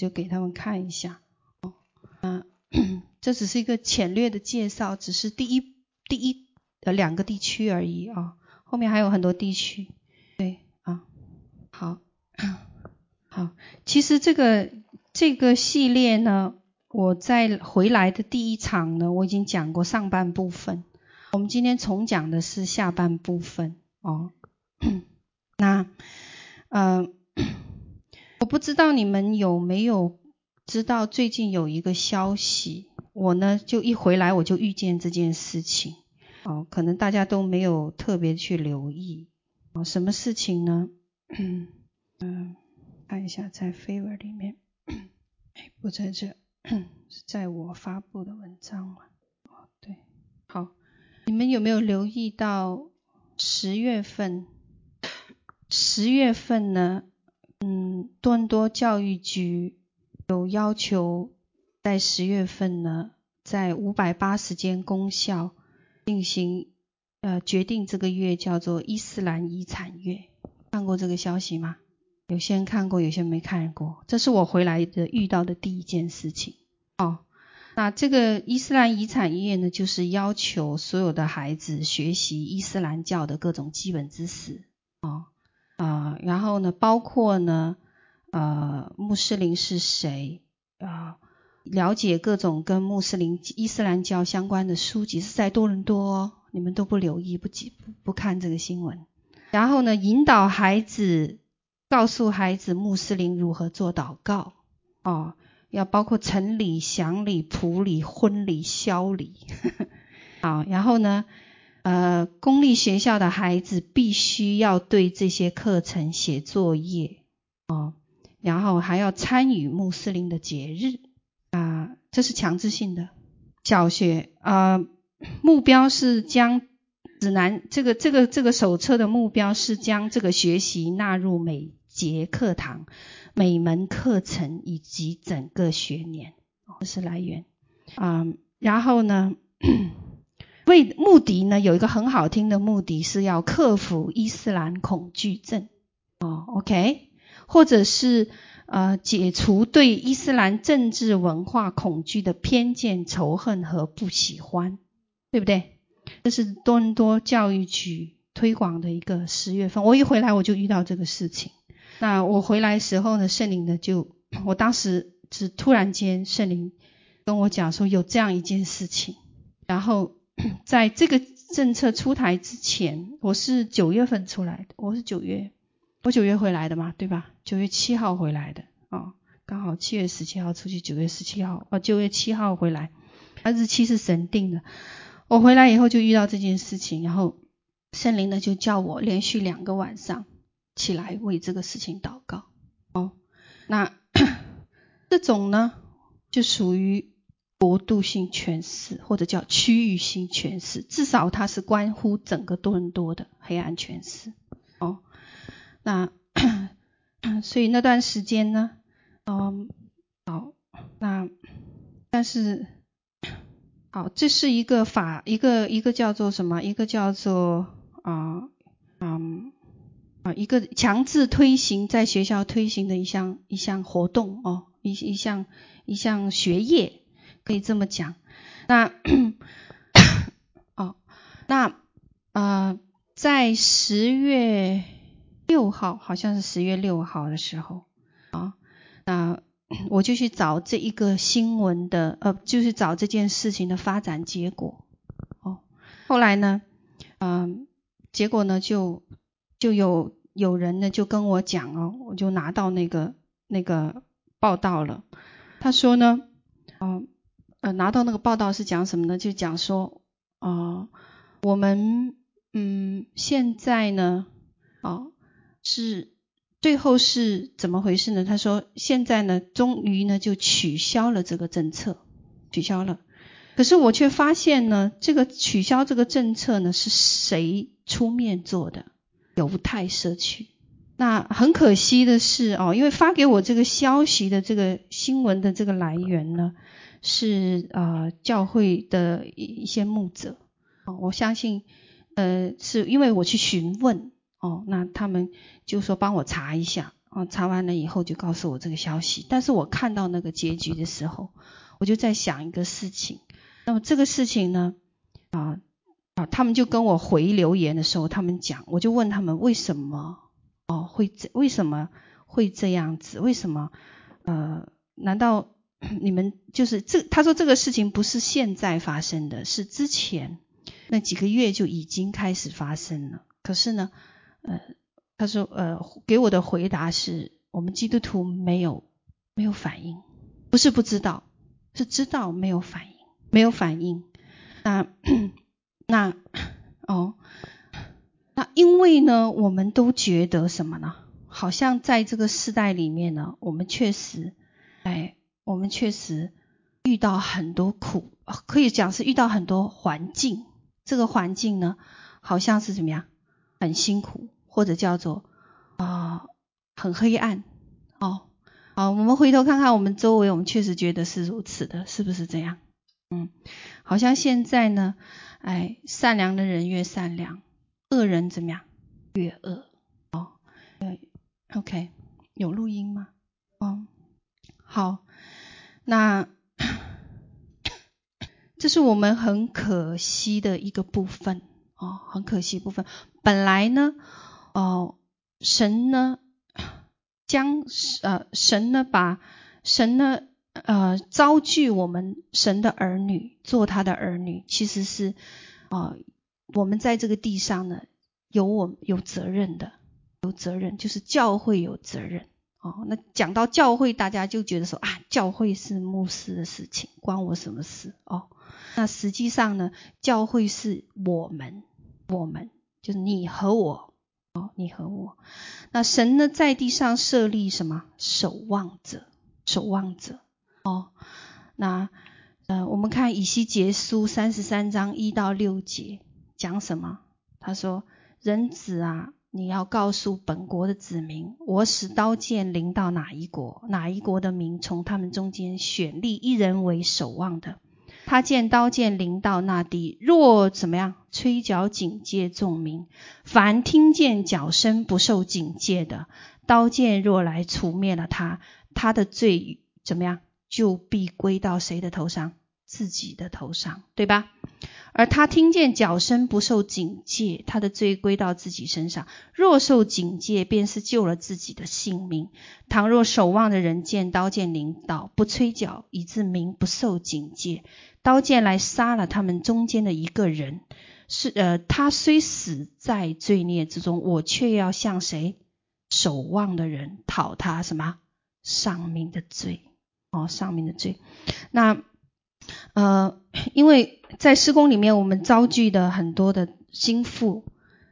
就给他们看一下。哦，嗯，这只是一个浅略的介绍，只是第一第一呃两个地区而已啊，后面还有很多地区。对啊，好，好，其实这个这个系列呢，我在回来的第一场呢，我已经讲过上半部分，我们今天重讲的是下半部分哦。那，呃，不知道你们有没有知道最近有一个消息，我呢就一回来我就遇见这件事情，哦，可能大家都没有特别去留意，哦，什么事情呢？嗯，看一下在 Favor 里面，哎，不在这，在我发布的文章吗？哦，对，好，你们有没有留意到十月份？十月份呢，嗯，多伦多教育局有要求，在十月份呢，在五百八十间公校进行，呃，决定这个月叫做伊斯兰遗产月。看过这个消息吗？有些人看过，有些人没看过。这是我回来的遇到的第一件事情。哦，那这个伊斯兰遗产月呢，就是要求所有的孩子学习伊斯兰教的各种基本知识。哦。啊、然后呢，包括呢，呃，穆斯林是谁啊、呃？了解各种跟穆斯林、伊斯兰教相关的书籍是在多伦多，你们都不留意、不记、不看这个新闻。然后呢，引导孩子，告诉孩子穆斯林如何做祷告哦，要包括晨礼、祥礼、普礼、婚礼、宵礼。好，然后呢？呃，公立学校的孩子必须要对这些课程写作业哦，然后还要参与穆斯林的节日啊、这是强制性的。小学啊、目标是将指南这个这个这个手册的目标是将这个学习纳入每节课堂、每门课程以及整个学年，这是来源啊、然后呢？为目的呢，有一个很好听的目的是要克服伊斯兰恐惧症哦，OK，或者是呃解除对伊斯兰政治文化恐惧的偏见、仇恨和不喜欢，对不对？这是多伦多教育局推广的一个十月份，我一回来我就遇到这个事情。那我回来时候呢，圣灵呢就，我当时是突然间圣灵跟我讲说有这样一件事情，然后。在这个政策出台之前，我是九月份出来的，我是九月，我九月回来的嘛，对吧？九月七号回来的，哦，刚好七月十七号出去，九月十七号，哦，九月七号回来，那日期是神定的。我回来以后就遇到这件事情，然后圣灵呢就叫我连续两个晚上起来为这个事情祷告。哦，那 这种呢就属于。国度性诠释，或者叫区域性诠释，至少它是关乎整个多伦多的黑暗诠释。哦，那 所以那段时间呢，嗯，好，那但是好，这是一个法，一个一个叫做什么？一个叫做啊，嗯啊，一个强制推行在学校推行的一项一项活动哦，一一项一项学业。可以这么讲，那 哦，那呃，在十月六号，好像是十月六号的时候啊，那我就去找这一个新闻的，呃，就是找这件事情的发展结果。哦，后来呢，嗯，结果呢，就就有有人呢就跟我讲哦，我就拿到那个那个报道了，他说呢，嗯。呃拿到那个报道是讲什么呢？就讲说，啊、我们嗯，现在呢，啊、是最后是怎么回事呢？他说，现在呢，终于呢就取消了这个政策，取消了。可是我却发现呢，这个取消这个政策呢，是谁出面做的？犹太社区。那很可惜的是哦，因为发给我这个消息的这个新闻的这个来源呢。是呃教会的一一些牧者哦，我相信呃是因为我去询问哦，那他们就说帮我查一下哦，查完了以后就告诉我这个消息。但是我看到那个结局的时候，我就在想一个事情。那么这个事情呢，啊啊，他们就跟我回留言的时候，他们讲，我就问他们为什么哦会这为什么会这样子？为什么？呃，难道 你们就是这？他说这个事情不是现在发生的，是之前那几个月就已经开始发生了。可是呢，呃，他说，呃，给我的回答是我们基督徒没有没有反应，不是不知道，是知道没有反应，没有反应。那 那哦，那因为呢，我们都觉得什么呢？好像在这个世代里面呢，我们确实，哎，我们确实遇到很多苦，可以讲是遇到很多环境。这个环境呢，好像是怎么样？很辛苦，或者叫做啊、很黑暗哦。好，我们回头看看我们周围，我们确实觉得是如此的，是不是这样？嗯，好像现在呢，哎，善良的人越善良，恶人怎么样？越恶哦。对，OK，有录音吗？哦，好，那 这是我们很可惜的一个部分。哦，很可惜部分。本来呢，哦，神呢，将呃神呢把神呢呃招聚我们神的儿女做他的儿女，其实是啊、我们在这个地上呢有我有责任的，有责任就是教会有责任哦。那讲到教会，大家就觉得说啊，教会是牧师的事情，关我什么事哦？那实际上呢，教会是我们。我们就是你和我哦，你和我。那神呢，在地上设立什么守望者？守望者哦。那呃，我们看以西结书三十三章一到六节讲什么？他说：“人子啊，你要告诉本国的子民，我使刀剑临到哪一国，哪一国的民从他们中间选立一人为守望的。”他见刀剑临到那地，若怎么样，吹角警戒众民；凡听见角声不受警戒的，刀剑若来除灭了他，他的罪怎么样，就必归到谁的头上？自己的头上，对吧？而他听见角声不受警戒，他的罪归到自己身上。若受警戒，便是救了自己的性命。倘若守望的人见刀剑临到，不吹角，以致民不受警戒，刀剑来杀了他们中间的一个人，是呃，他虽死在罪孽之中，我却要向谁守望的人讨他什么丧命的罪？哦，丧命的罪。那。呃，因为在施工里面，我们召聚的很多的心腹，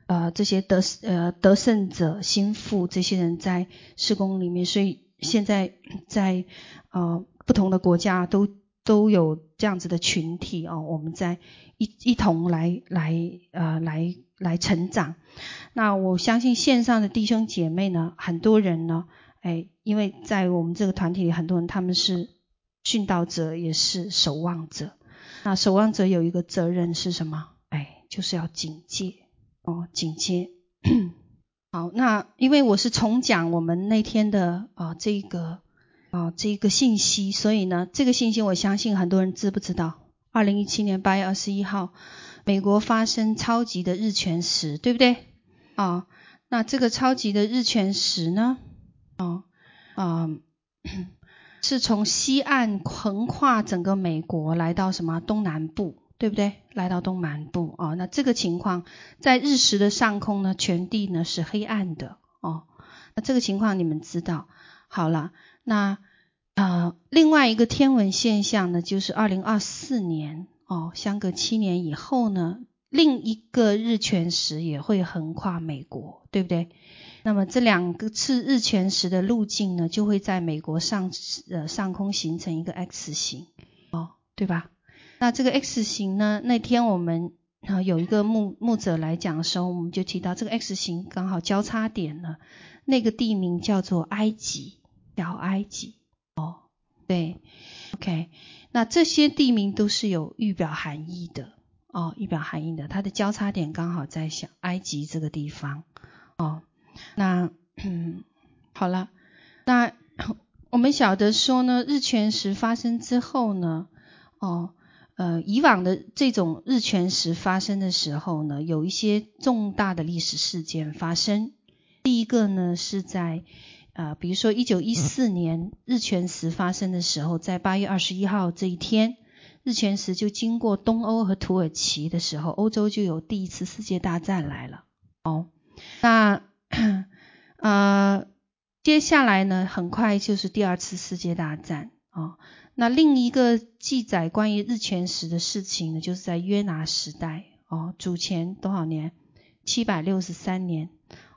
呃，这些得呃得胜者心腹这些人在施工里面，所以现在在呃不同的国家都都有这样子的群体哦，我们在一一同来来呃来来成长。那我相信线上的弟兄姐妹呢，很多人呢，哎，因为在我们这个团体里，很多人他们是。殉道者也是守望者，那守望者有一个责任是什么？哎，就是要警戒哦，警戒。好，那因为我是重讲我们那天的啊、呃、这个啊、这个信息，所以呢，这个信息我相信很多人知不知道？二零一七年八月二十一号，美国发生超级的日全食，对不对？啊、那这个超级的日全食呢？哦，啊、是从西岸横跨整个美国来到什么东南部，对不对？来到东南部哦，那这个情况在日食的上空呢，全地呢是黑暗的哦。那这个情况你们知道。好了，那呃另外一个天文现象呢，就是二零二四年哦，相隔七年以后呢，另一个日全食也会横跨美国，对不对？那么这两个次日全食的路径呢，就会在美国上呃上空形成一个 X 型，哦，对吧？那这个 X 型呢，那天我们啊有一个牧牧者来讲的时候，我们就提到这个 X 型刚好交叉点了，那个地名叫做埃及，小埃及，哦，对，OK，那这些地名都是有预表含义的，哦，预表含义的，它的交叉点刚好在小埃及这个地方，哦。那嗯，好了，那我们晓得说呢，日全食发生之后呢，哦，呃，以往的这种日全食发生的时候呢，有一些重大的历史事件发生。第一个呢，是在呃，比如说一九一四年日全食发生的时候，在八月二十一号这一天，日全食就经过东欧和土耳其的时候，欧洲就有第一次世界大战来了。哦，那呃，接下来呢，很快就是第二次世界大战。哦，那另一个记载关于日全食的事情呢，就是在约拿时代。哦，主前多少年？七百六十三年。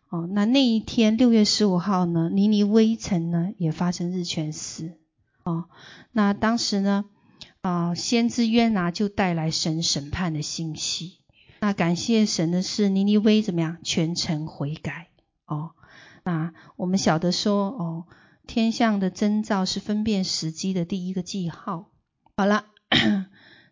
哦，那那一天六月十五号呢，尼尼微城呢也发生日全食。哦，那当时呢，啊、先知约拿就带来神审判的信息。那感谢神的是，尼尼微怎么样？全城悔改。哦，那我们晓得说，哦，天象的征兆是分辨时机的第一个记号。好了，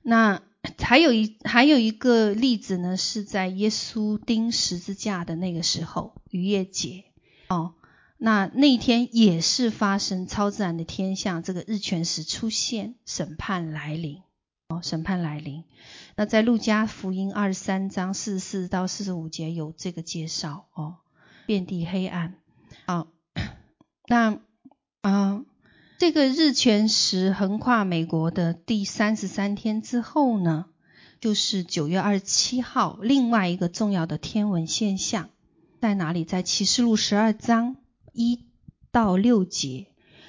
那。还有一还有一个例子呢，是在耶稣钉十字架的那个时候，逾越节哦，那那天也是发生超自然的天象，这个日全食出现，审判来临哦，审判来临。那在路加福音二十三章四十四到四十五节有这个介绍哦，遍地黑暗。好，那啊。这个日全食横跨美国的第三十三天之后呢，就是九月二十七号，另外一个重要的天文现象在哪里？在启示录十二章一到六节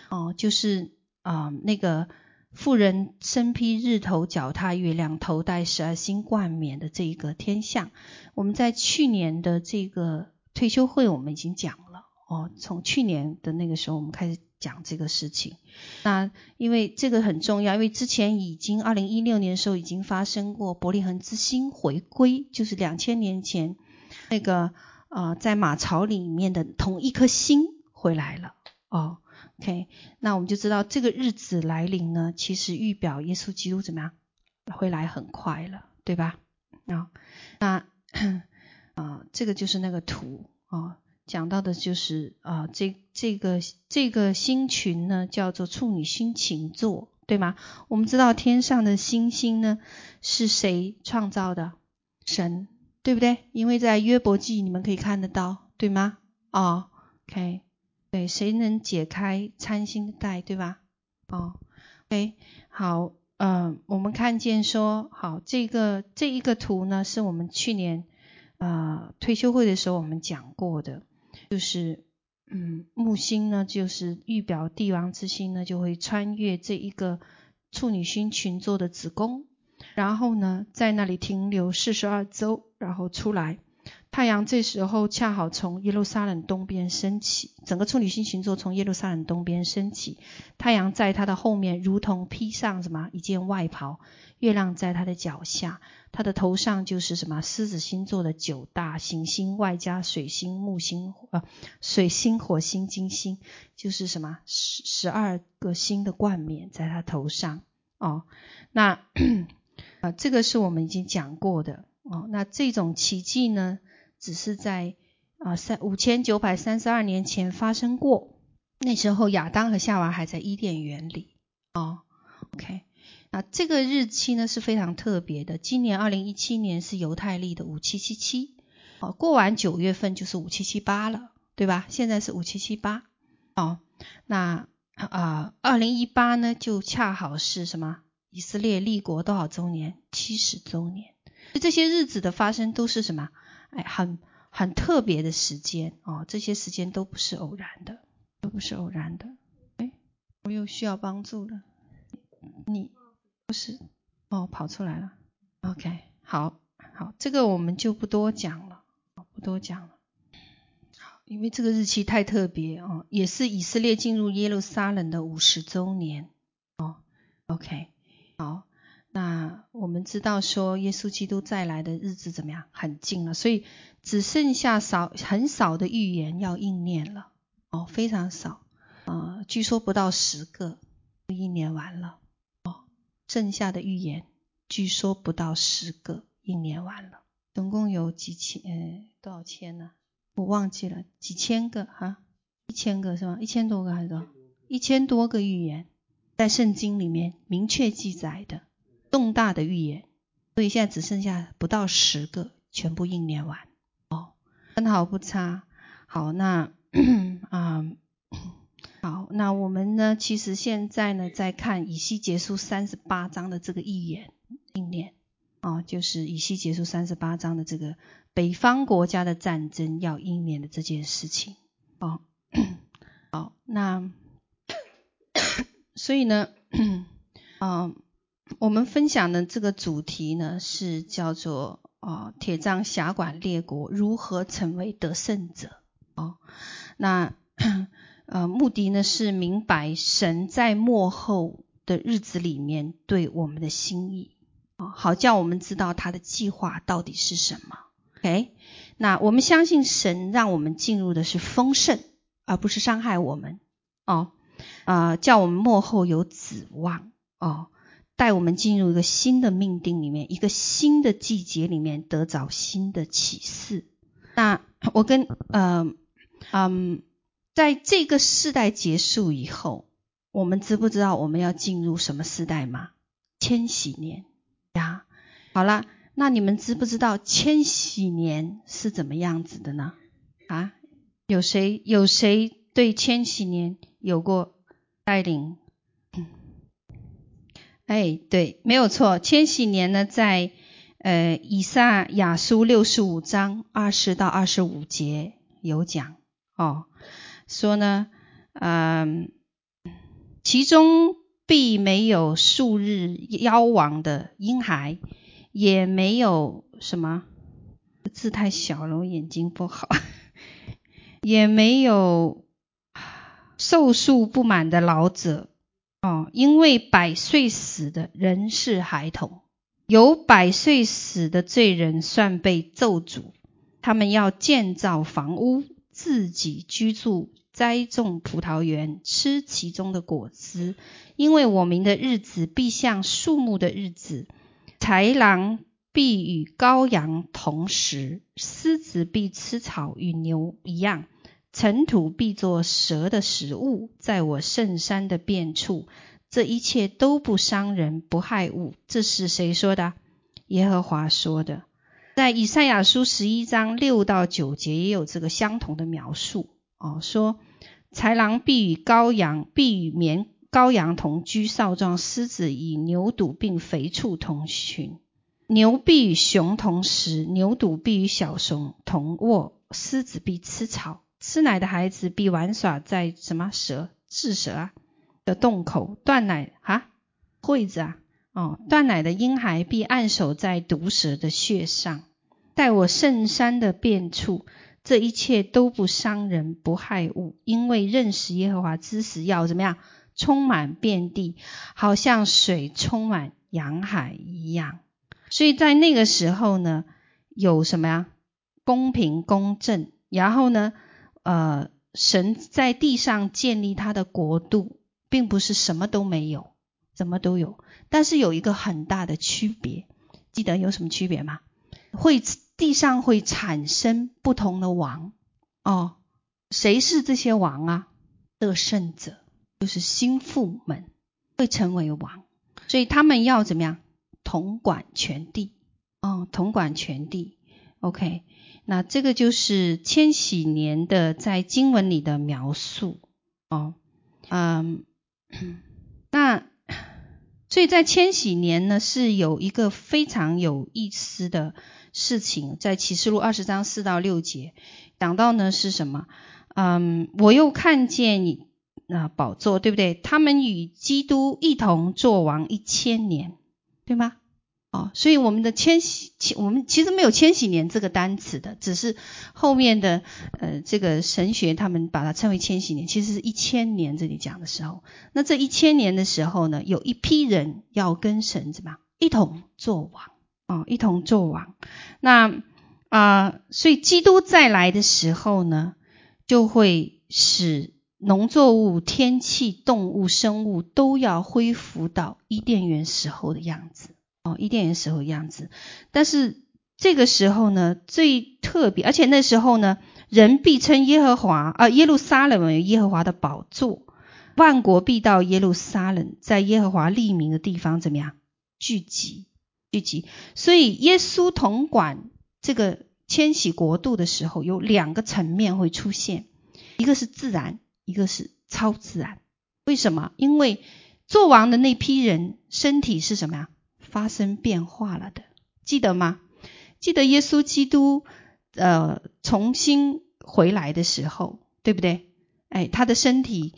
哦，就是啊、那个富人身披日头，脚踏月亮，头戴十二星冠冕的这一个天象。我们在去年的这个退休会，我们已经讲了哦，从去年的那个时候，我们开始。讲这个事情，那因为这个很重要，因为之前已经二零一六年的时候已经发生过伯利恒之星回归，就是两千年前那个呃在马槽里面的同一颗星回来了哦。OK，那我们就知道这个日子来临呢，其实预表耶稣基督怎么样回来很快了，对吧？啊、那啊、这个就是那个图啊。讲到的就是啊，这这个这个星群呢，叫做处女星琴座，对吗？我们知道天上的星星呢，是谁创造的？神，对不对？因为在约伯记你们可以看得到，对吗？哦，OK，对，谁能解开参星的带，对吧？哦，OK，好，嗯、我们看见说，好，这个这一个图呢，是我们去年啊退休会的时候我们讲过的。就是，嗯，木星呢，就是预表帝王之星呢，就会穿越这一个处女星群座的子宫，然后呢，在那里停留四十二周，然后出来。太阳这时候恰好从耶路撒冷东边升起，整个处女星群座从耶路撒冷东边升起，太阳在它的后面，如同披上什么一件外袍；月亮在它的脚下，它的头上就是什么狮子星座的九大行星，外加水星、木星、呃水星、火星、金星，就是什么十十二个星的冠冕在它头上哦。那啊、呃，这个是我们已经讲过的哦。那这种奇迹呢？只是在啊三五千九百三十二年前发生过，那时候亚当和夏娃还在伊甸园里哦。OK，那这个日期呢是非常特别的。今年二零一七年是犹太历的五七七七，哦，过完九月份就是五七七八了，对吧？现在是五七七八，哦，那啊二零一八呢就恰好是什么？以色列立国多少周年？七十周年。这些日子的发生都是什么？哎，很很特别的时间哦，这些时间都不是偶然的，都不是偶然的。哎，我又需要帮助了，你不是哦，跑出来了。OK，好，好，这个我们就不多讲了，不多讲了。好，因为这个日期太特别哦，也是以色列进入耶路撒冷的五十周年哦。OK，好。那我们知道说，耶稣基督再来的日子怎么样？很近了，所以只剩下少很少的预言要应验了哦，非常少啊、呃，据说不到十个就应验完了哦，剩下的预言据说不到十个应验完了，总共有几千呃多少千呢？我忘记了，几千个哈，一千个是吗？一千多个还是多少？一千多个预言在圣经里面明确记载的重大的预言，所以现在只剩下不到十个全部应验完哦，分毫不差。好，那 啊、嗯，好，那我们呢，其实现在呢在看以西结束三十八章的这个预言应验哦，就是以西结束三十八章的这个北方国家的战争要应验的这件事情哦。好，那。所以呢，啊，我们分享的这个主题呢，是叫做啊，铁杖辖管列国如何成为得胜者哦。那 呃，目的呢是明白神在末后的日子里面对我们的心意啊，好叫我们知道他的计划到底是什么。OK，那我们相信神让我们进入的是丰盛，而不是伤害我们哦。啊、叫我们末后有指望哦，带我们进入一个新的命定里面，一个新的季节里面得着新的启示。那 我跟呃嗯，在这个世代结束以后，我们知不知道我们要进入什么世代吗？千禧年呀。好了，那你们知不知道千禧年是怎么样子的呢？啊，有谁有谁对千禧年有过？带领，哎，对，没有错。千禧年呢，在呃以赛亚书六十五章二十到二十五节有讲哦，说呢，嗯、其中必没有数日夭亡的婴孩，也没有什么字太小了，我眼睛不好，也没有。寿数不满的老者，哦，因为百岁死的人是孩童，有百岁死的罪人算被咒诅。他们要建造房屋，自己居住，栽种葡萄园，吃其中的果子。因为我们的日子必像树木的日子，豺狼必与羔羊同食，狮子必吃草与牛一样。尘土必作蛇的食物，在我圣山的遍处，这一切都不伤人，不害物。这是谁说的？耶和华说的。在以赛亚书十一章六到九节也有这个相同的描述哦，说豺狼必与羔羊，必与绵羔羊同居，少壮狮子与牛犊并肥畜同群，牛必与熊同食，牛犊必与小熊同卧，狮子必吃草。吃奶的孩子必玩耍在什么蛇、治蛇啊的洞口，断奶啊，惠子啊，哦，断奶的婴孩必按手在毒蛇的穴上，待我圣山的遍处，这一切都不伤人，不害物，因为认识耶和华之时要怎么样？充满遍地，好像水充满洋海一样。所以在那个时候呢，有什么呀？公平公正，然后呢？呃，神在地上建立他的国度，并不是什么都没有，什么都有，但是有一个很大的区别，记得有什么区别吗？会地上会产生不同的王哦，谁是这些王啊？得胜者就是心腹们会成为王，所以他们要怎么样？统管全地哦，统管全地，OK。那这个就是千禧年的在经文里的描述哦，嗯，那所以在千禧年呢是有一个非常有意思的事情，在启示录二十章四到六节讲到呢是什么？嗯，我又看见你那宝座，对不对？他们与基督一同作王一千年，对吗？哦，所以我们的千禧，我们其实没有千禧年这个单词的，只是后面的呃这个神学他们把它称为千禧年，其实是一千年这里讲的时候。那这一千年的时候呢，有一批人要跟神怎么样一同作王哦，一同作王。那啊、所以基督再来的时候呢，就会使农作物、天气、动物、生物都要恢复到伊甸园时候的样子。哦，伊甸园时候的样子，但是这个时候呢，最特别，而且那时候呢，人必称耶和华啊，耶路撒冷为耶和华的宝座，万国必到耶路撒冷，在耶和华立名的地方怎么样聚集聚集？所以耶稣统管这个迁徙国度的时候，有两个层面会出现，一个是自然，一个是超自然。为什么？因为作王的那批人身体是什么呀？发生变化了的，记得吗？记得耶稣基督，呃，重新回来的时候，对不对？哎，他的身体，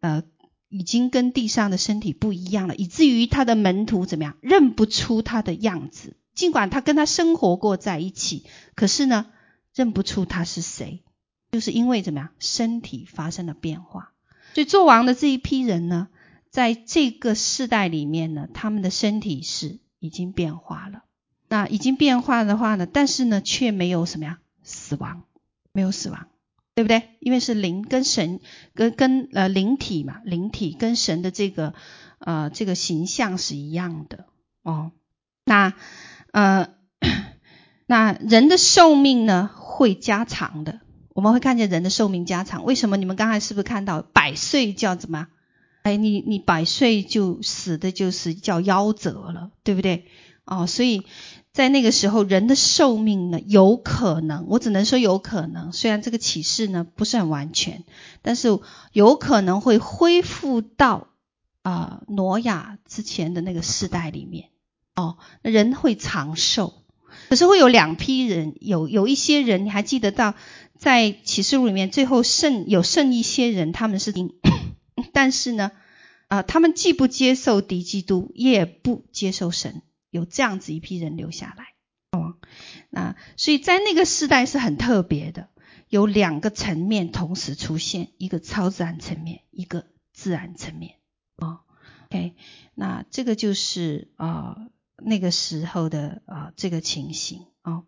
呃，已经跟地上的身体不一样了，以至于他的门徒怎么样，认不出他的样子。尽管他跟他生活过在一起，可是呢，认不出他是谁，就是因为怎么样，身体发生了变化。所以作王的这一批人呢，在这个世代里面呢，他们的身体是已经变化了。那已经变化的话呢，但是呢，却没有什么呀？死亡，没有死亡，对不对？因为是灵跟神跟跟呃灵体嘛，灵体跟神的这个呃这个形象是一样的哦。那呃那人的寿命呢会加长的，我们会看见人的寿命加长。为什么？你们刚才是不是看到百岁叫怎么？哎，你你百岁就死的就是叫夭折了，对不对？哦，所以。在那个时候，人的寿命呢，有可能，我只能说有可能。虽然这个启示呢不是很完全，但是有可能会恢复到啊、挪亚之前的那个时代里面。哦，人会长寿，可是会有两批人，有有一些人，你还记得到在启示录里面，最后剩有剩一些人，他们是，但是呢，啊、他们既不接受敌基督，也不接受神。有这样子一批人留下来，哦，那所以在那个时代是很特别的，有两个层面同时出现，一个超自然层面，一个自然层面，哦，OK，那这个就是啊、那个时候的啊、这个情形。哦，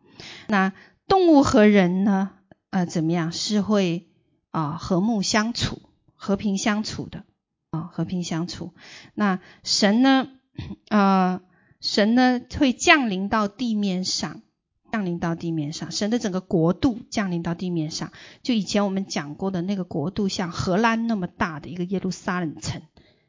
那动物和人呢，呃怎么样是会啊、和睦相处、和平相处的啊、哦、和平相处，那神呢啊。呃神呢会降临到地面上，降临到地面上，神的整个国度降临到地面上。就以前我们讲过的那个国度，像荷兰那么大的一个耶路撒冷城，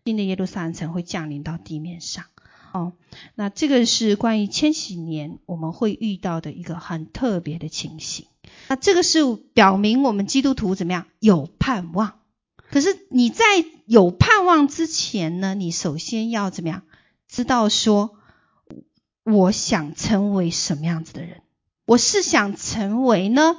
新的耶路撒冷城会降临到地面上。哦，那这个是关于千禧年我们会遇到的一个很特别的情形。那这个是表明我们基督徒怎么样？有盼望。可是你在有盼望之前呢，你首先要怎么样？知道说。我想成为什么样子的人？我是想成为呢？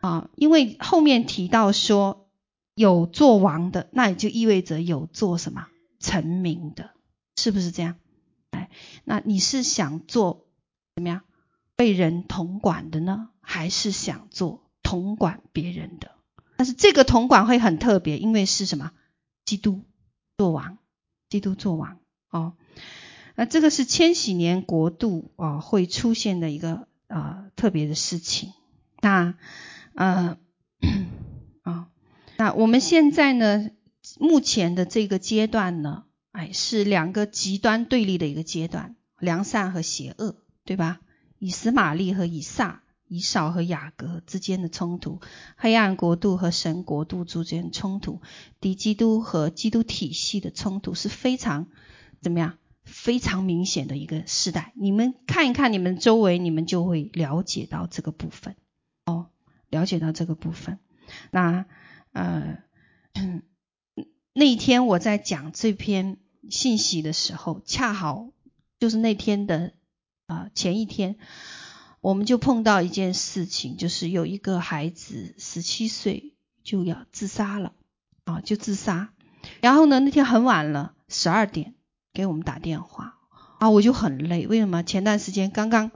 啊，因为后面提到说有做王的，那也就意味着有做什么成名的，是不是这样？哎，那你是想做怎么样被人统管的呢？还是想做统管别人的？但是这个统管会很特别，因为是什么？基督做王，基督做王哦。那这个是千禧年国度啊会出现的一个啊特别的事情。那呃啊，那我们现在呢，目前的这个阶段呢，哎，是两个极端对立的一个阶段，良善和邪恶，对吧？以实玛利和以撒，以扫和雅各之间的冲突，黑暗国度和神国度之间的冲突，敌基督和基督体系的冲突是非常怎么样？非常明显的一个时代，你们看一看你们周围，你们就会了解到这个部分哦，了解到这个部分。那呃，那一天我在讲这篇信息的时候，恰好就是那天的啊、前一天，我们就碰到一件事情，就是有一个孩子十七岁就要自杀了啊，就自杀。然后呢，那天很晚了，十二点。给我们打电话啊，我就很累。为什么？前段时间刚刚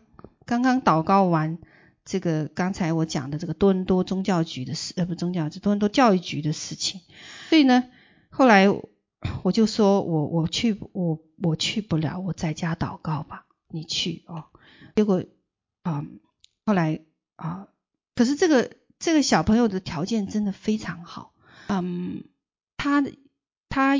刚刚祷告完这个刚才我讲的这个多伦多宗教局的事，呃，不宗教局，多伦多教育局的事情。所以呢，后来我就说我我去我我去不了，我在家祷告吧，你去哦。结果啊、嗯，后来啊，可是这个这个小朋友的条件真的非常好，嗯，他他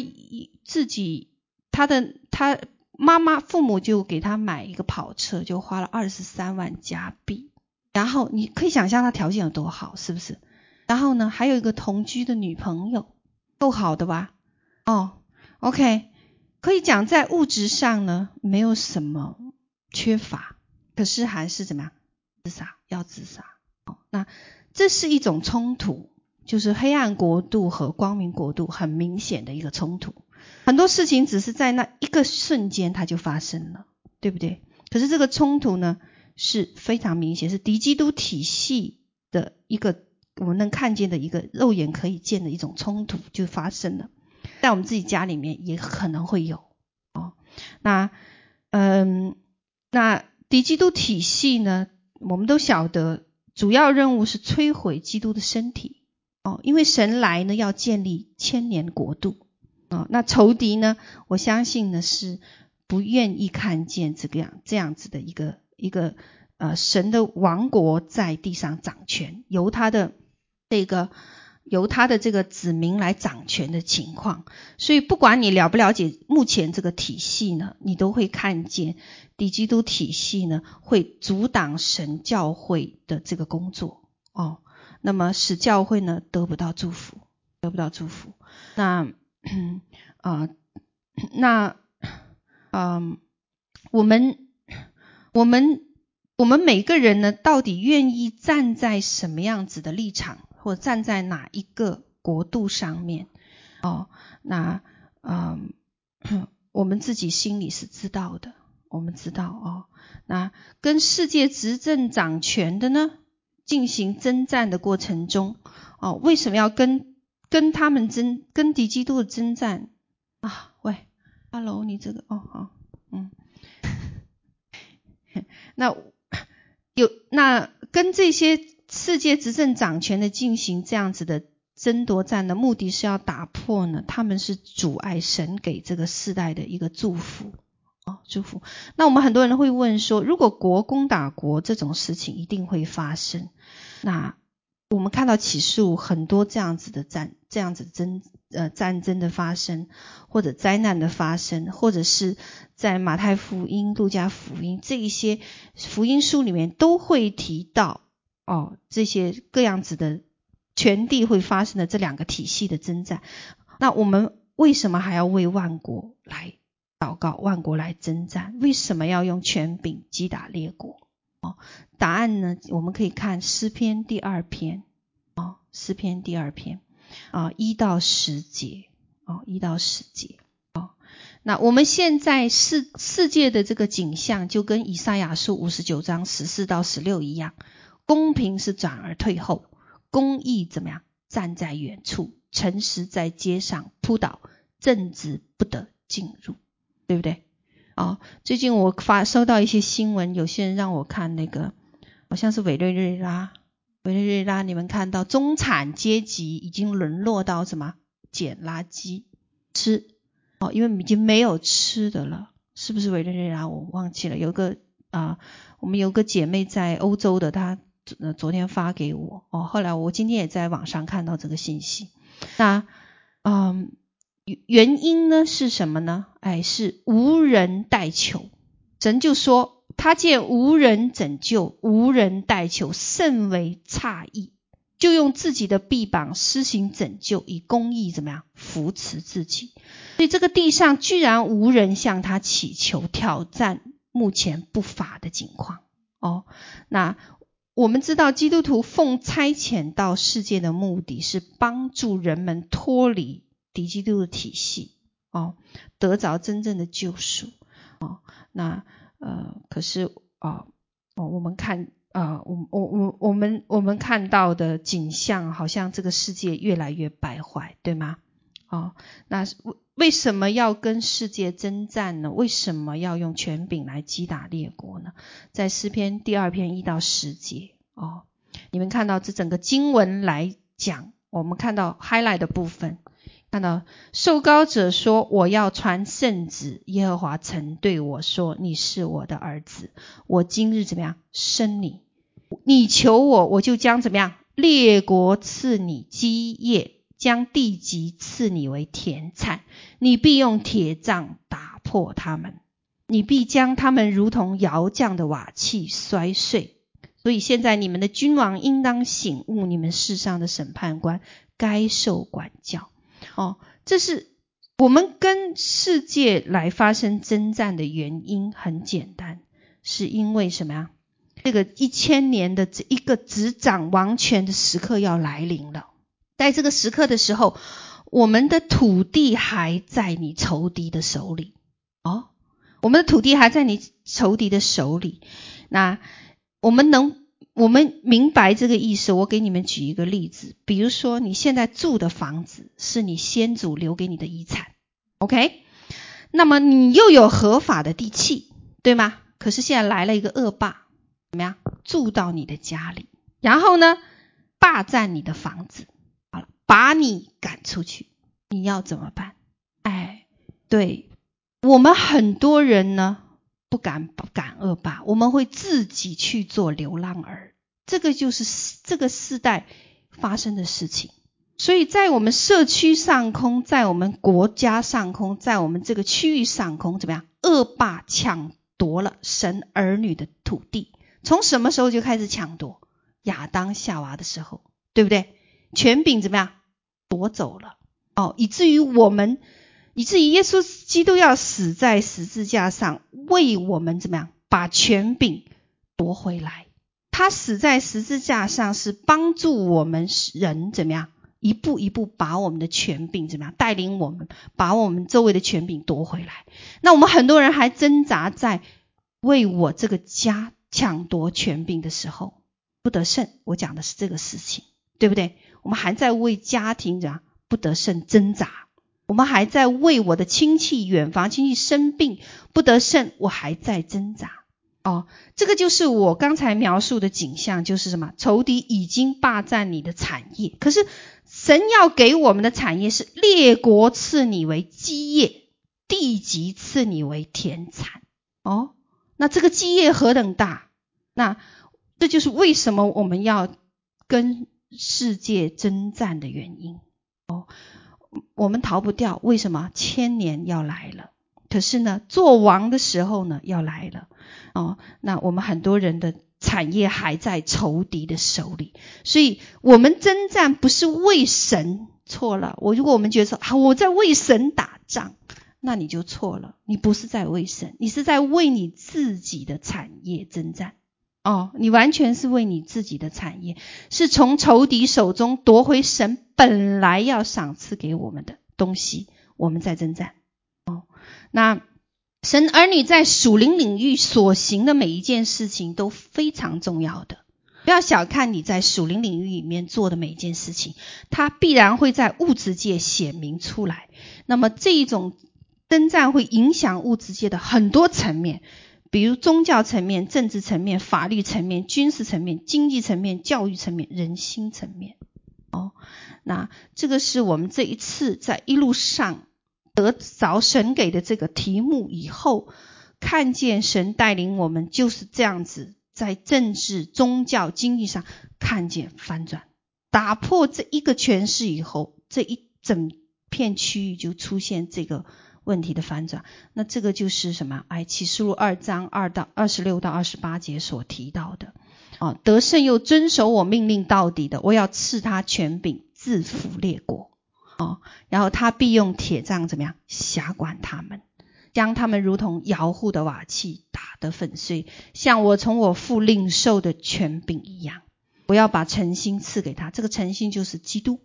自己。他的他妈妈父母就给他买一个跑车，就花了二十三万加币。然后你可以想象他条件有多好，是不是？然后呢，还有一个同居的女朋友，够好的吧？哦，OK，可以讲在物质上呢，没有什么缺乏，可是还是怎么样？自杀，要自杀。哦，那这是一种冲突，就是黑暗国度和光明国度很明显的一个冲突。很多事情只是在那一个瞬间它就发生了，对不对？可是这个冲突呢，是非常明显，是敌基督体系的一个。我们能看见的一个肉眼可以见的一种冲突就发生了，在我们自己家里面也可能会有哦。那嗯，那敌基督体系呢，我们都晓得，主要任务是摧毁基督的身体哦，因为神来呢要建立千年国度哦。那仇敌呢，我相信呢是不愿意看见这个样这样子的一个一个呃神的王国在地上掌权，由他的。这个由他的这个子民来掌权的情况，所以不管你了不了解目前这个体系呢，你都会看见敌基督体系呢会阻挡神教会的这个工作哦，那么使教会呢得不到祝福，得不到祝福。那啊、那嗯，我们我们我们每个人呢，到底愿意站在什么样子的立场？或站在哪一个国度上面，哦，那嗯，我们自己心里是知道的，我们知道哦。那跟世界执政掌权的呢，进行征战的过程中，哦，为什么要跟跟他们争，跟敌基督的征战啊？喂，Hello，你这个哦好，嗯，那有那跟这些。世界执政掌权的进行这样子的争夺战的目的是要打破呢，他们是阻碍神给这个世代的一个祝福哦，祝福。那我们很多人会问说，如果国攻打国这种事情一定会发生？那我们看到启示录很多这样子的战，这样子争呃战争的发生，或者灾难的发生，或者是在马太福音、路加福音这一些福音书里面都会提到。哦，这些各样子的全地会发生的这两个体系的征战，那我们为什么还要为万国来祷告，万国来征战？为什么要用权柄击打列国？哦，答案呢？我们可以看诗篇第二篇，哦，诗篇第二篇，啊，一到十节，哦，一到十节，哦，那我们现在世世界的这个景象，就跟以赛亚书五十九章十四到十六一样。公平是转而退后，公义怎么样？站在远处，诚实在街上扑倒，正直不得进入，对不对？哦，最近我发收到一些新闻，有些人让我看那个，好像是委内瑞拉，委内瑞拉，你们看到中产阶级已经沦落到什么？捡垃圾吃，哦，因为已经没有吃的了，是不是委内瑞拉？我忘记了，有个啊、我们有个姐妹在欧洲的，她。昨天发给我哦，后来我今天也在网上看到这个信息。那嗯，原因呢是什么呢？哎，是无人代求。神就说他见无人拯救，无人代求，甚为诧异，就用自己的臂膀施行拯救，以公义怎么样扶持自己。所以这个地上居然无人向他祈求，挑战目前不法的境况哦。那。我们知道，基督徒奉差遣到世界的目的是帮助人们脱离敌基督的体系，哦，得着真正的救赎，哦，那呃，可是哦，哦，我们看啊，我我我我们我们看到的景象，好像这个世界越来越败坏，对吗？哦，那是为什么要跟世界征战呢？为什么要用权柄来击打列国呢？在诗篇第二篇一到十节哦，你们看到这整个经文来讲，我们看到 highlight 的部分，看到受膏者说：“我要传圣旨，耶和华曾对我说：你是我的儿子，我今日怎么样生你？你求我，我就将怎么样列国赐你基业。”将地级赐你为田产，你必用铁杖打破他们，你必将他们如同窑匠的瓦器摔碎。所以现在你们的君王应当醒悟，你们世上的审判官该受管教。哦，这是我们跟世界来发生征战的原因，很简单，是因为什么呀？这个一千年的这一个执掌王权的时刻要来临了。在这个时刻的时候，我们的土地还在你仇敌的手里哦，我们的土地还在你仇敌的手里。那我们能，我们明白这个意思。我给你们举一个例子，比如说你现在住的房子是你先祖留给你的遗产，OK？那么你又有合法的地契，对吗？可是现在来了一个恶霸。怎么样住到你的家里，然后呢，霸占你的房子，把你赶出去，你要怎么办？哎，对，我们很多人呢，不敢不敢恶霸，我们会自己去做流浪儿，这个就是这个世代发生的事情。所以在我们社区上空，在我们国家上空，在我们这个区域上空，怎么样？恶霸抢夺了神儿女的土地。从什么时候就开始抢夺？亚当夏娃的时候，对不对？权柄怎么样？夺走了哦，以至于我们，以至于耶稣基督要死在十字架上，为我们怎么样？把权柄夺回来。他死在十字架上是帮助我们人怎么样？一步一步把我们的权柄怎么样？带领我们把我们周围的权柄夺回来。那我们很多人还挣扎在为我这个家。抢夺权柄的时候不得胜，我讲的是这个事情，对不对？我们还在为家庭讲不得胜挣扎，我们还在为我的亲戚远房亲戚生病不得胜，我还在挣扎。哦，这个就是我刚才描述的景象，就是什么？仇敌已经霸占你的产业，可是神要给我们的产业是列国赐你为基业，地级赐你为田产。哦，那这个基业何等大？那这就是为什么我们要跟世界征战的原因哦，我们逃不掉。为什么？千年要来了，可是呢，做王的时候呢，要来了哦。那我们很多人的产业还在仇敌的手里，所以我们征战不是为神错了。我如果我们觉得说啊，我在为神打仗，那你就错了。你不是在为神，你是在为你自己的产业征战。哦，你完全是为你自己的产业，是从仇敌手中夺回神本来要赏赐给我们的东西，我们在征战。哦，那神儿女在属灵领域所行的每一件事情都非常重要的，不要小看你在属灵领域里面做的每一件事情，它必然会在物质界显明出来。那么这一种征战会影响物质界的很多层面。比如宗教层面、政治层面、法律层面、军事层面、经济层面、教育层面、人心层面。哦，那这个是我们这一次在一路上得着神给的这个题目以后，看见神带领我们就是这样子，在政治、宗教、经济上看见翻转，打破这一个权势以后，这一整片区域就出现这个。问题的反转，那这个就是什么？哎，启示录二章二到二十六到二十八节所提到的，哦，得胜又遵守我命令到底的，我要赐他权柄，治服列国，哦，然后他必用铁杖怎么样？辖管他们，将他们如同窑户的瓦器打得粉碎，像我从我父领受的权柄一样，我要把诚心赐给他，这个诚心就是基督，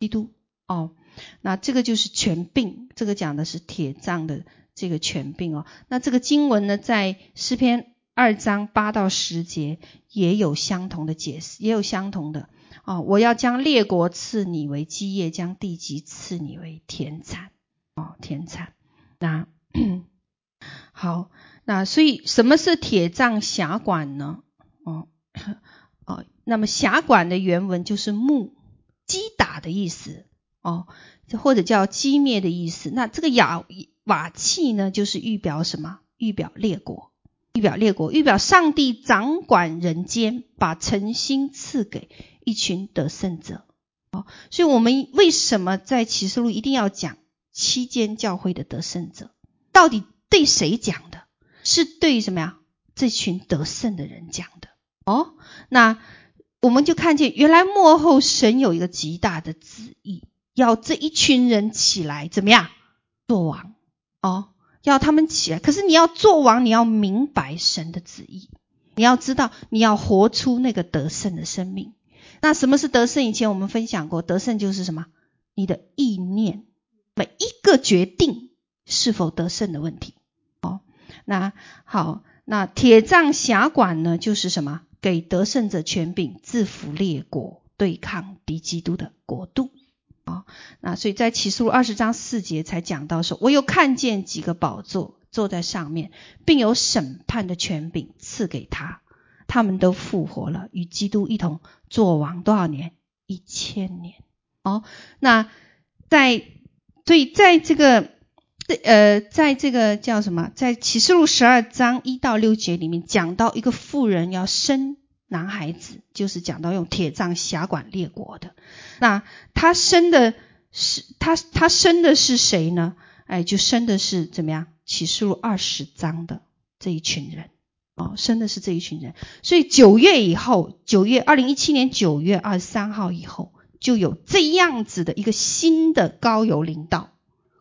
基督，哦。那这个就是权柄，这个讲的是铁杖的这个权柄哦。那这个经文呢，在诗篇二章八到十节也有相同的解释，也有相同的哦。我要将列国赐你为基业，将地级赐你为田产哦，田产。那 好，那所以什么是铁杖辖管呢？哦 哦，那么辖管的原文就是木击打的意思。哦，这或者叫击灭的意思。那这个瓦瓦器呢，就是预表什么？预表列国，预表列国，预表上帝掌管人间，把诚心赐给一群得胜者。哦，所以我们为什么在启示录一定要讲七间教会的得胜者？到底对谁讲的？是对什么呀？这群得胜的人讲的哦。那我们就看见，原来幕后神有一个极大的旨意，要这一群人起来怎么样做王哦？要他们起来。可是你要做王，你要明白神的旨意，你要知道你要活出那个得胜的生命。那什么是得胜？以前我们分享过，得胜就是什么？你的意念，每一个决定是否得胜的问题。哦，那好，那铁杖辖管呢，就是什么？给得胜者权柄，制服列国，对抗敌基督的国度。哦，那所以在启示录二十章四节才讲到说，我有看见几个宝座坐在上面，并有审判的权柄赐给他，他们都复活了，与基督一同做王多少年？一千年。哦，那在所以在这个呃，在这个叫什么？在启示录十二章一到六节里面讲到一个妇人要生男孩子，就是讲到用铁杖辖管列国的。那他生的是他他生的是谁呢？哎，就生的是怎么样？启示录二十章的这一群人哦，生的是这一群人。所以九月以后，九月二零一七年九月二十三号以后。就有这样子的一个新的高邮领导，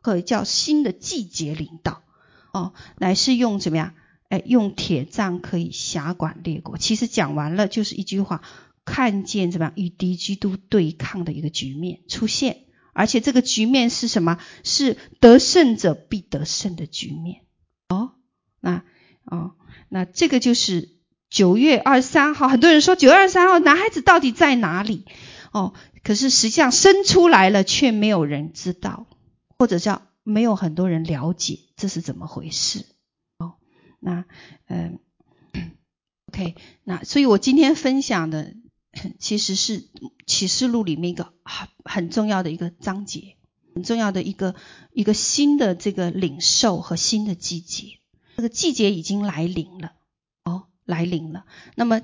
可以叫新的季节领导，哦，乃是用怎么样？哎，用铁杖可以辖管列国。其实讲完了就是一句话，看见怎么样与敌基督对抗的一个局面出现，而且这个局面是什么？是得胜者必得胜的局面。哦，那哦，那这个就是九月二十三号。很多人说九月二十三号男孩子到底在哪里？哦。可是实际上生出来了，却没有人知道，或者叫没有很多人了解这是怎么回事。那嗯，OK，那所以我今天分享的其实是启示录里面一个很很重要的一个章节，很重要的一个一个新的这个领受和新的季节，这个季节已经来临了，哦，来临了。那么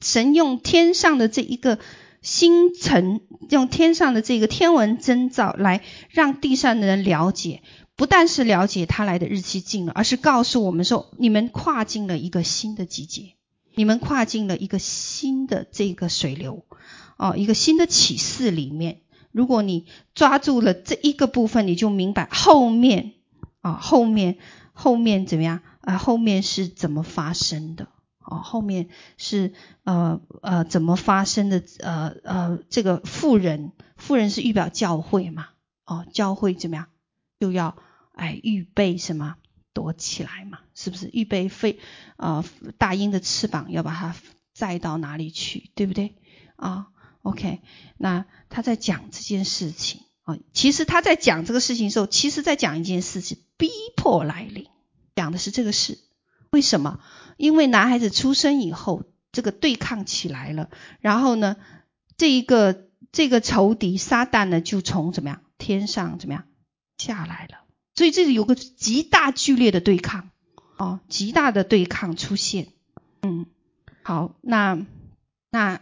神用天上的这一个。星辰用天上的这个天文征兆来让地上的人了解，不但是了解他来的日期近了，而是告诉我们说，你们跨进了一个新的季节，你们跨进了一个新的这个水流，哦，一个新的启示里面。如果你抓住了这一个部分，你就明白后面啊，后面后面怎么样啊？后面是怎么发生的？哦，后面是呃呃怎么发生的？呃呃，这个妇人，妇人是预表教会嘛？哦，教会怎么样？就要哎预备什么？躲起来嘛？是不是？预备飞呃大鹰的翅膀，要把它载到哪里去？对不对？啊、，OK，那他在讲这件事情啊、其实他在讲这个事情的时候，其实在讲一件事情，逼迫来临，讲的是这个事。为什么？因为男孩子出生以后，这个对抗起来了，然后呢，这一个这个仇敌撒旦呢，就从怎么样天上怎么样下来了，所以这里有个极大剧烈的对抗哦，极大的对抗出现。嗯，好，那那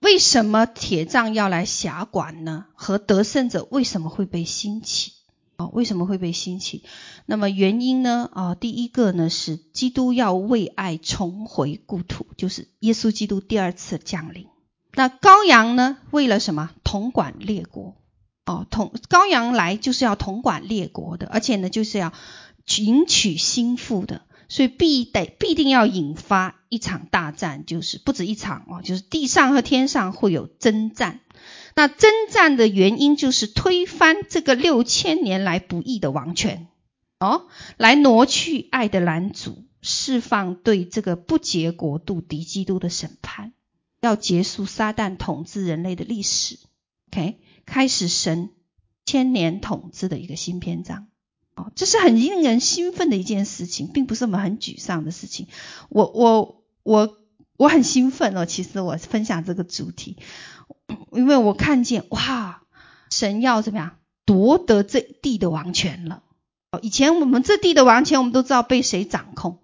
为什么铁杖要来辖管呢？和得胜者为什么会被兴起？哦，为什么会被兴起？那么原因呢？啊，第一个呢是基督要为爱重回故土，就是耶稣基督第二次降临。那羔羊呢？为了什么？统管列国。哦，统羔羊来就是要统管列国的，而且呢就是要迎娶新妇的，所以必得必定要引发一场大战，就是不止一场哦，就是地上和天上会有征战。那征战的原因就是推翻这个六千年来不义的王权，哦，来挪去爱的拦阻，释放对这个不洁国度敌基督的审判，要结束撒旦统治人类的历史，OK，开始神千年统治的一个新篇章，哦，这是很令人兴奋的一件事情，并不是我们很沮丧的事情。我我我我很兴奋哦，其实我分享这个主题。因为我看见哇，神要怎么样夺得这地的王权了？以前我们这地的王权，我们都知道被谁掌控？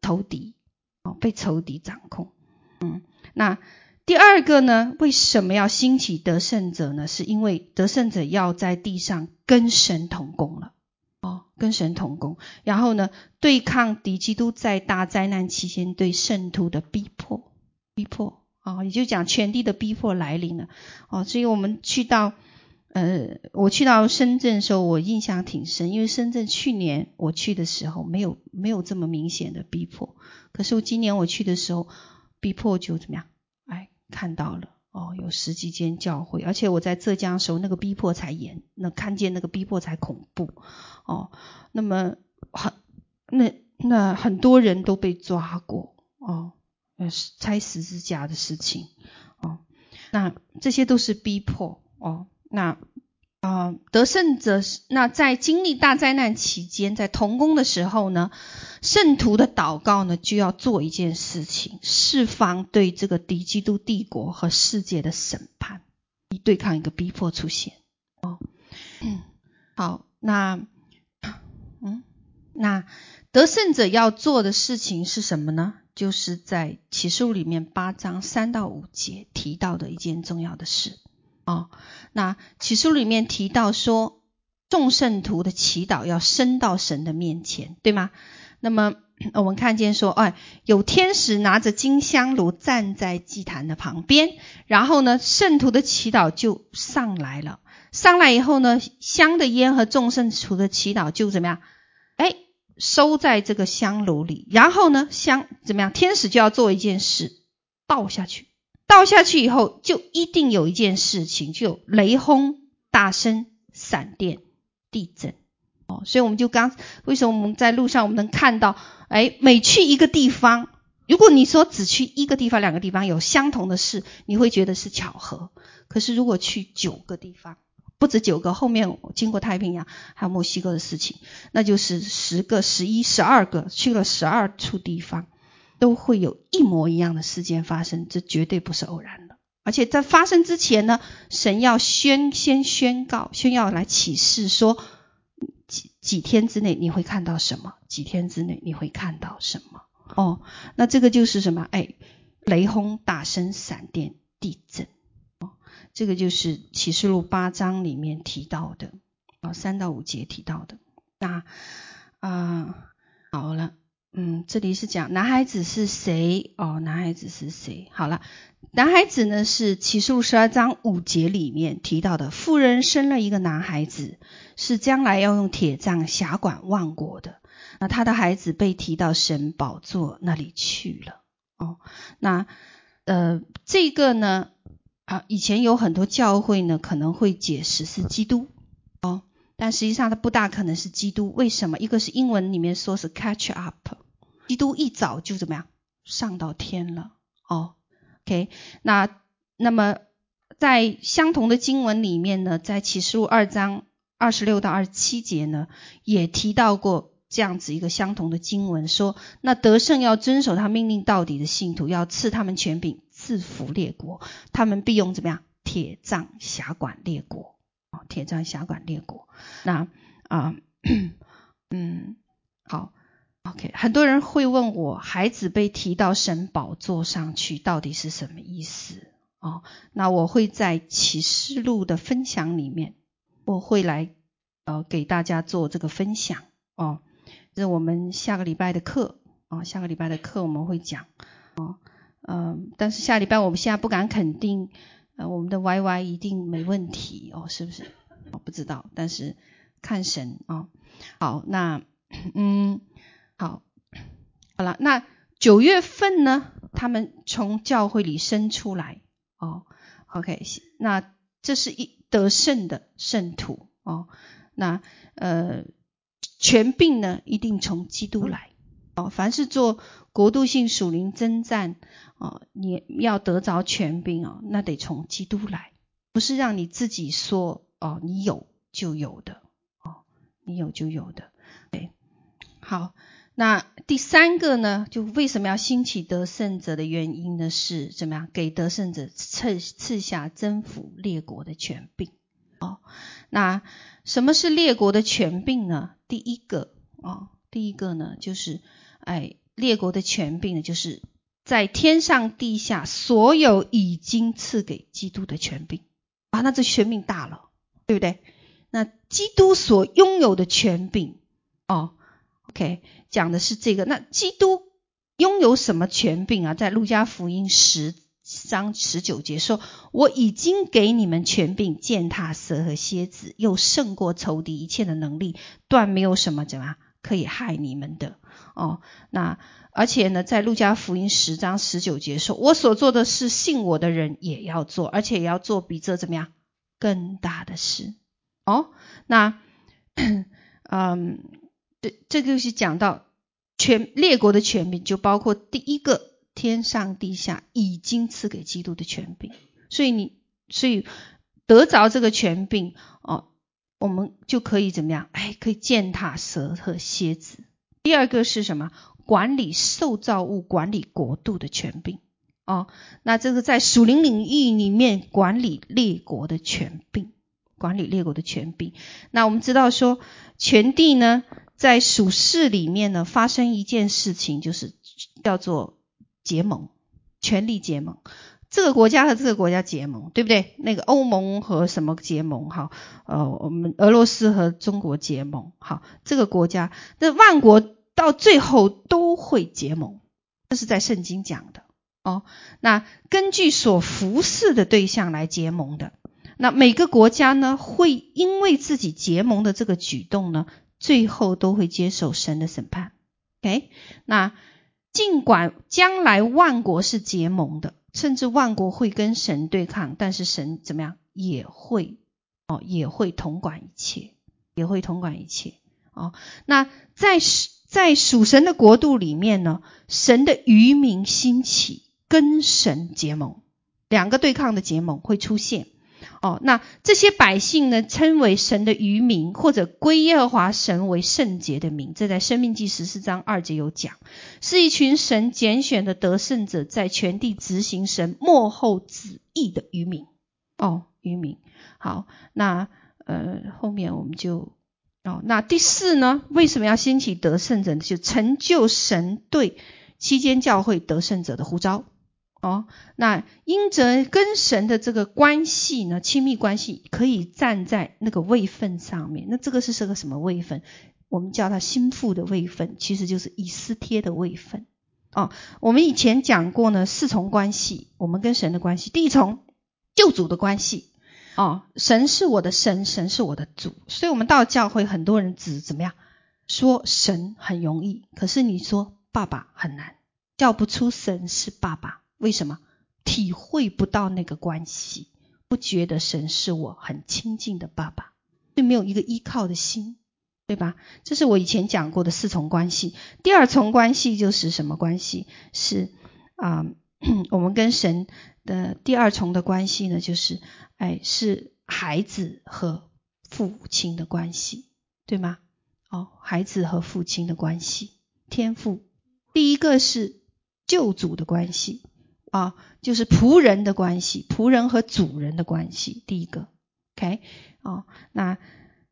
仇敌哦，被仇敌掌控。嗯，那第二个呢？为什么要兴起得胜者呢？是因为得胜者要在地上跟神同工了。哦，跟神同工，然后呢，对抗敌基督在大灾难期间对圣徒的逼迫，逼迫啊、哦，也就讲全地的逼迫来临了哦。所以我们去到，呃，我去到深圳的时候，我印象挺深，因为深圳去年我去的时候没有没有这么明显的逼迫，可是我今年我去的时候，逼迫就怎么样？看到了。哦，有十几间教会，而且我在浙江的时候，那个逼迫才严，那看见那个逼迫才恐怖。哦，那么很那那很多人都被抓过哦，呃，拆十字架的事情哦，那这些都是逼迫哦，那。啊、得胜者那在经历大灾难期间，在同工的时候呢，圣徒的祷告呢就要做一件事情，释放对这个敌基督帝国和世界的审判，以对抗一个逼迫出现。哦，嗯，好，那嗯，那得胜者要做的事情是什么呢？就是在启示录里面八章三到五节提到的一件重要的事。哦，那启示录里面提到说，众圣徒的祈祷要升到神的面前，对吗？那么我们看见说，哎，有天使拿着金香炉站在祭坛的旁边，然后呢，圣徒的祈祷就上来了。上来以后呢，香的烟和众圣徒的祈祷就怎么样？哎，收在这个香炉里，然后呢，香怎么样？天使就要做一件事，倒下去。倒下去以后，就一定有一件事情，就雷轰、大声、闪电、地震。哦，所以我们就刚为什么我们在路上我们能看到，哎，每去一个地方，如果你说只去一个地方、两个地方有相同的事，你会觉得是巧合。可是如果去九个地方，不止九个，后面经过太平洋还有墨西哥的事情，那就是十个、十一、十二个，去了十二处地方。都会有一模一样的事件发生，这绝对不是偶然的。而且在发生之前呢，神要宣先宣告、宣要来启示说，几几天之内你会看到什么？几天之内你会看到什么？哦，那这个就是什么？哎，雷轰、大声、闪电、地震。哦，这个就是启示录八章里面提到的，哦，三到五节提到的。那啊，好了。嗯，这里是讲男孩子是谁？哦，男孩子是谁？好了，男孩子呢是启示录十二章五节里面提到的，妇人生了一个男孩子，是将来要用铁杖辖管万国的。那他的孩子被提到神宝座那里去了。哦，那呃，这个呢啊，以前有很多教会呢可能会解释是基督。但实际上，它不大可能是基督。为什么？一个是英文里面说是 catch up，基督一早就怎么样上到天了。哦，OK，那那么在相同的经文里面呢，在启示录二章二十六到二十七节呢，也提到过这样子一个相同的经文，说那得胜要遵守他命令到底的信徒，要赐他们权柄，制服列国，他们必用怎么样铁杖辖管列国。铁杖辖管裂谷，那啊，嗯，好，OK。很多人会问我，孩子被提到神宝座上去，到底是什么意思？哦，那我会在启示录的分享里面，我会来呃给大家做这个分享哦。这是我们下个礼拜的课哦，下个礼拜的课我们会讲哦，嗯、但是下礼拜我们现在不敢肯定。呃，我们的 YY 一定没问题哦，是不是？我不知道，但是看神哦。好，那嗯，好，好了，那九月份呢，他们从教会里生出来哦。OK，那这是一得胜的圣徒哦。那呃，权柄呢，一定从基督来哦。凡是做国度性属灵征战。哦，你要得着权柄哦，那得从基督来，不是让你自己说哦，你有就有的哦，你有就有的。对，好，那第三个呢，就为什么要兴起得胜者的原因呢？是怎么样？给得胜者赐赐下征服列国的权柄。哦，那什么是列国的权柄呢？第一个哦，第一个呢，就是哎，列国的权柄呢，就是。在天上地下，所有已经赐给基督的权柄啊，那这权柄大了，对不对？那基督所拥有的权柄哦，OK，讲的是这个。那基督拥有什么权柄啊？在路加福音十章十九节说：“我已经给你们权柄，践踏蛇和蝎子，又胜过仇敌一切的能力，断没有什么怎么可以害你们的。”哦，那而且呢，在路加福音十章十九节说：“我所做的事，信我的人也要做，而且也要做比这怎么样更大的事。”哦，那 嗯，这这个就是讲到全列国的权柄，就包括第一个天上地下已经赐给基督的权柄，所以你所以得着这个权柄哦，我们就可以怎么样？哎，可以践踏蛇和蝎子。第二个是什么？管理受造物、管理国度的权柄哦。那这个在属灵领域里面管理列国的权柄，管理列国的权柄。那我们知道说，权帝呢，在属世里面呢，发生一件事情，就是叫做结盟，权力结盟。这个国家和这个国家结盟，对不对？那个欧盟和什么结盟？哈，呃，我们俄罗斯和中国结盟。好，这个国家，那万国到最后都会结盟，这是在圣经讲的哦。那根据所服侍的对象来结盟的，那每个国家呢，会因为自己结盟的这个举动呢，最后都会接受神的审判。OK，那尽管将来万国是结盟的。甚至万国会跟神对抗，但是神怎么样也会哦，也会统管一切，也会统管一切哦。那在在属神的国度里面呢，神的愚民兴起，跟神结盟，两个对抗的结盟会出现。哦，那这些百姓呢，称为神的余民，或者归耶和华神为圣洁的民。这在生命记十四章二节有讲，是一群神拣选的得胜者，在全地执行神幕后旨意的余民。哦，余民。好，那呃后面我们就哦，那第四呢，为什么要兴起得胜者？就成就神对期间教会得胜者的呼召。哦，那因着跟神的这个关系呢，亲密关系可以站在那个位分上面。那这个是是个什么位分？我们叫它心腹的位分，其实就是以斯帖的位分。哦，我们以前讲过呢，四重关系，我们跟神的关系。第一重，救主的关系。哦，神是我的神，神是我的主。所以我们到教会，很多人只怎么样说神很容易，可是你说爸爸很难，叫不出神是爸爸。为什么体会不到那个关系？不觉得神是我很亲近的爸爸，就没有一个依靠的心，对吧？这是我以前讲过的四重关系。第二重关系就是什么关系？是啊、我们跟神的第二重的关系呢，就是哎，是孩子和父亲的关系，对吗？哦，孩子和父亲的关系，天父。第一个是救主的关系。啊，就是仆人的关系，仆人和主人的关系。第一个，OK，哦，那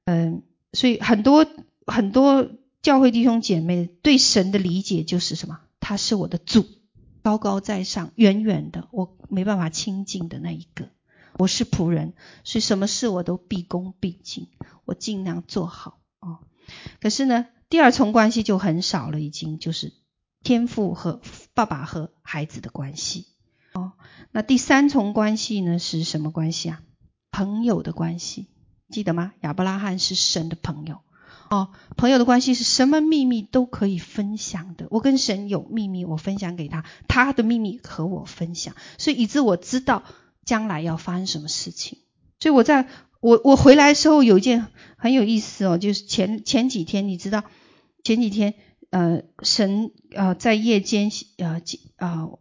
嗯，所以很多很多教会弟兄姐妹对神的理解就是什么？他是我的主，高高在上，远远的，我没办法亲近的那一个。我是仆人，所以什么事我都毕恭毕敬，我尽量做好哦。可是呢，第二重关系就很少了，已经就是。天父和爸爸和孩子的关系，那第三重关系呢是什么关系啊？朋友的关系，记得吗？亚伯拉罕是神的朋友，哦，朋友的关系是什么秘密都可以分享的。我跟神有秘密，我分享给他，他的秘密和我分享，所以以致我知道将来要发生什么事情。所以我在我我回来的时候有一件很有意思哦，就是前前几天，你知道前几天。呃，神呃在夜间呃呃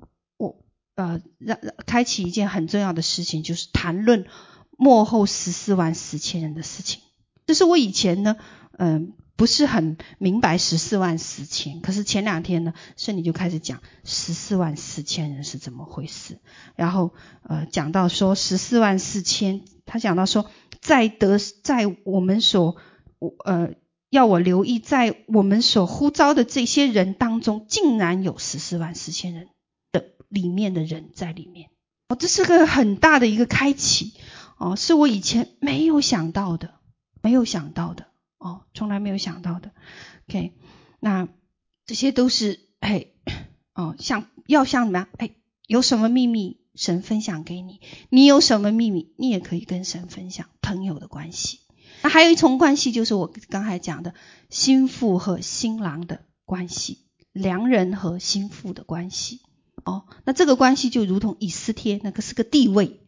呃让开启一件很重要的事情，就是谈论幕后十四万四千人的事情。这是我以前呢，嗯、不是很明白十四万四千，可是前两天呢，圣女就开始讲十四万四千人是怎么回事。然后呃讲到说十四万四千，他讲到说在得在我们所呃。要我留意，在我们所呼召的这些人当中，竟然有十四万四千人里面的人在里面。哦，这是个很大的一个开启哦，是我以前没有想到的，没有想到的哦，从来没有想到的。OK，那这些都是哎哦，像要像什么样？哎，有什么秘密，神分享给你？你有什么秘密，你也可以跟神分享。朋友的关系，那还有一重关系，就是我刚才讲的心腹和新郎的关系，良人和心腹的关系。哦，那这个关系就如同以斯帖，那个是个地位。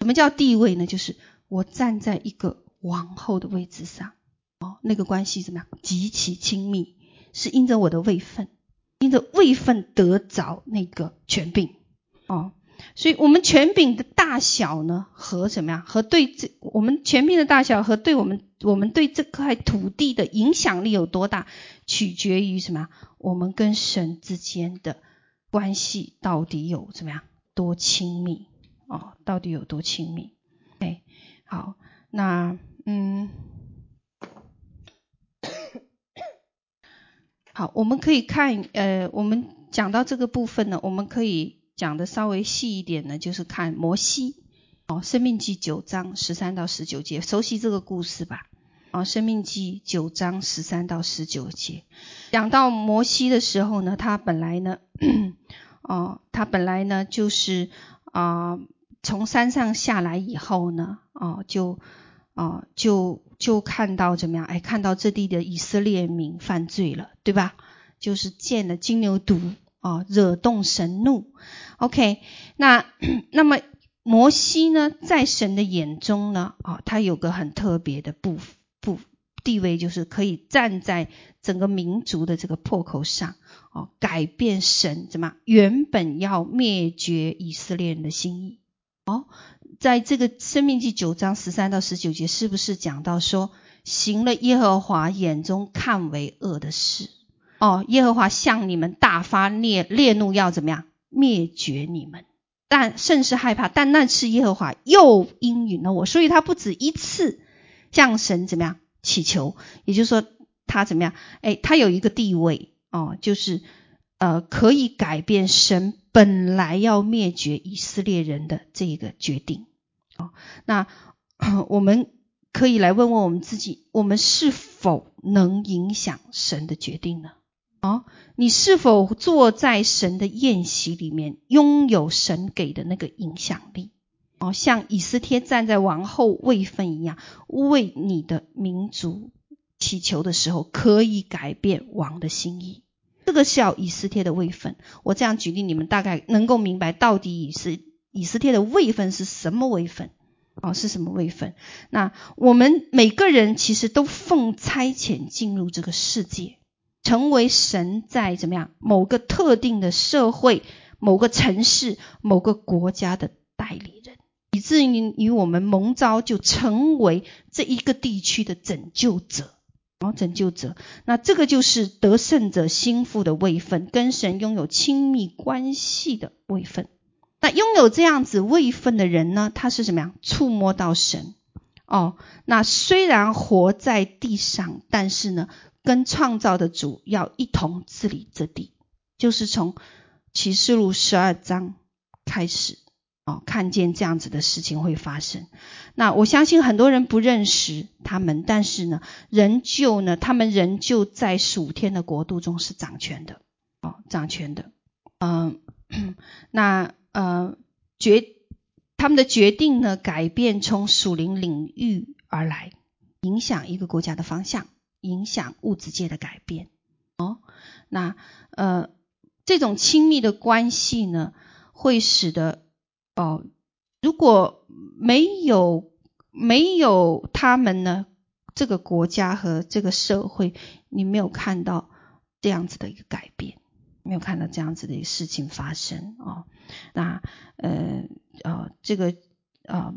什么叫地位呢？就是我站在一个王后的位置上。哦，那个关系怎么样？极其亲密，是因着我的位分，因着位分得着那个权柄。哦，所以我们权柄的大小呢，和什么样？和对这我们权柄的大小和对我们我们对这块土地的影响力有多大，取决于什么？我们跟神之间的关系到底有怎么样？多亲密？哦，到底有多亲密？哎，好，那嗯。好，我们可以看，呃，我们讲到这个部分呢，我们可以讲的稍微细一点呢，就是看摩西，哦，《生命记》九章十三到十九节，熟悉这个故事吧？啊，《生命记》九章十三到十九节，讲到摩西的时候呢，他本来呢，哦，他本来呢就是啊、从山上下来以后呢，哦，就。哦，就就看到怎么样？哎，看到这地的以色列民犯罪了，对吧？就是见了金牛犊，哦，惹动神怒。OK，那那么摩西呢，在神的眼中呢，哦，他有个很特别的部分地位，就是可以站在整个民族的这个破口上，哦，改变神怎么？原本要灭绝以色列人的心意，哦。在这个生命记九章十三到十九节，是不是讲到说行了耶和华眼中看为恶的事？哦，耶和华向你们大发烈烈怒，要怎么样灭绝你们？但甚是害怕。但那次耶和华又应允了我，所以他不止一次向神怎么样祈求，也就是说他怎么样？哎，他有一个地位哦，就是呃可以改变神。本来要灭绝以色列人的这个决定，哦，那 我们可以来问问我们自己：我们是否能影响神的决定呢？哦，你是否坐在神的宴席里面，拥有神给的那个影响力？哦，像以斯帖站在王后位分一样，为你的民族祈求的时候，可以改变王的心意。这个是要以斯帖的位分，我这样举例，你们大概能够明白到底以斯以斯帖的位分是什么位分？哦，是什么位分？那我们每个人其实都奉差遣进入这个世界，成为神在怎么样某个特定的社会、某个城市、某个国家的代理，以至于与我们蒙召就成为这一个地区的拯救者。然后拯救者，那这个就是得胜者心腹的位分，跟神拥有亲密关系的位分。那拥有这样子位分的人呢，他是什么样？触摸到神哦。那虽然活在地上，但是呢，跟创造的主要一同治理这地，就是从启示录十二章开始。哦，看见这样子的事情会发生，那我相信很多人不认识他们，但是呢，仍旧呢，他们仍旧在属天的国度中是掌权的，哦，掌权的，嗯、那呃决他们的决定呢，改变从属灵领域而来，影响一个国家的方向，影响物质界的改变，哦，那呃这种亲密的关系呢，会使得。哦，如果没有没有他们呢，这个国家和这个社会，你没有看到这样子的一个改变，没有看到这样子的一个事情发生哦。那呃呃，这个呃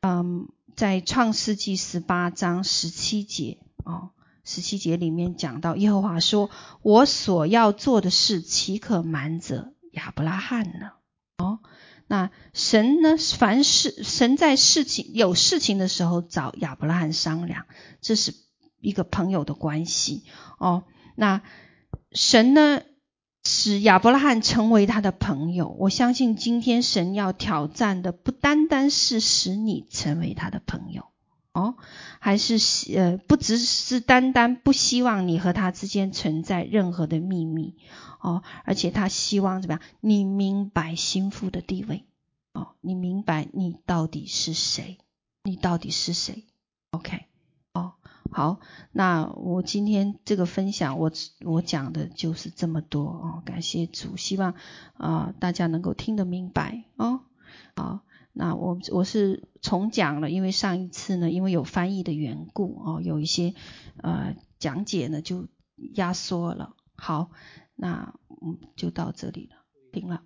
嗯，在创世纪十八章十七节哦，十七节里面讲到，耶和华说：“我所要做的事，岂可瞒着亚伯拉罕呢？”哦。那神呢？凡事神在事情有事情的时候找亚伯拉罕商量，这是一个朋友的关系哦。那神呢，使亚伯拉罕成为他的朋友。我相信今天神要挑战的不单单是使你成为他的朋友哦，还是呃，不只是单单不希望你和他之间存在任何的秘密哦，而且他希望怎么样？你明白心腹的地位哦，你明白你到底是谁？你到底是谁？OK，哦，好，那我今天这个分享，我我讲的就是这么多哦，感谢主，希望啊、大家能够听得明白哦，好。那我我是重讲了，因为上一次呢，因为有翻译的缘故哦，有一些呃讲解呢就压缩了。好，那嗯就到这里了，停了。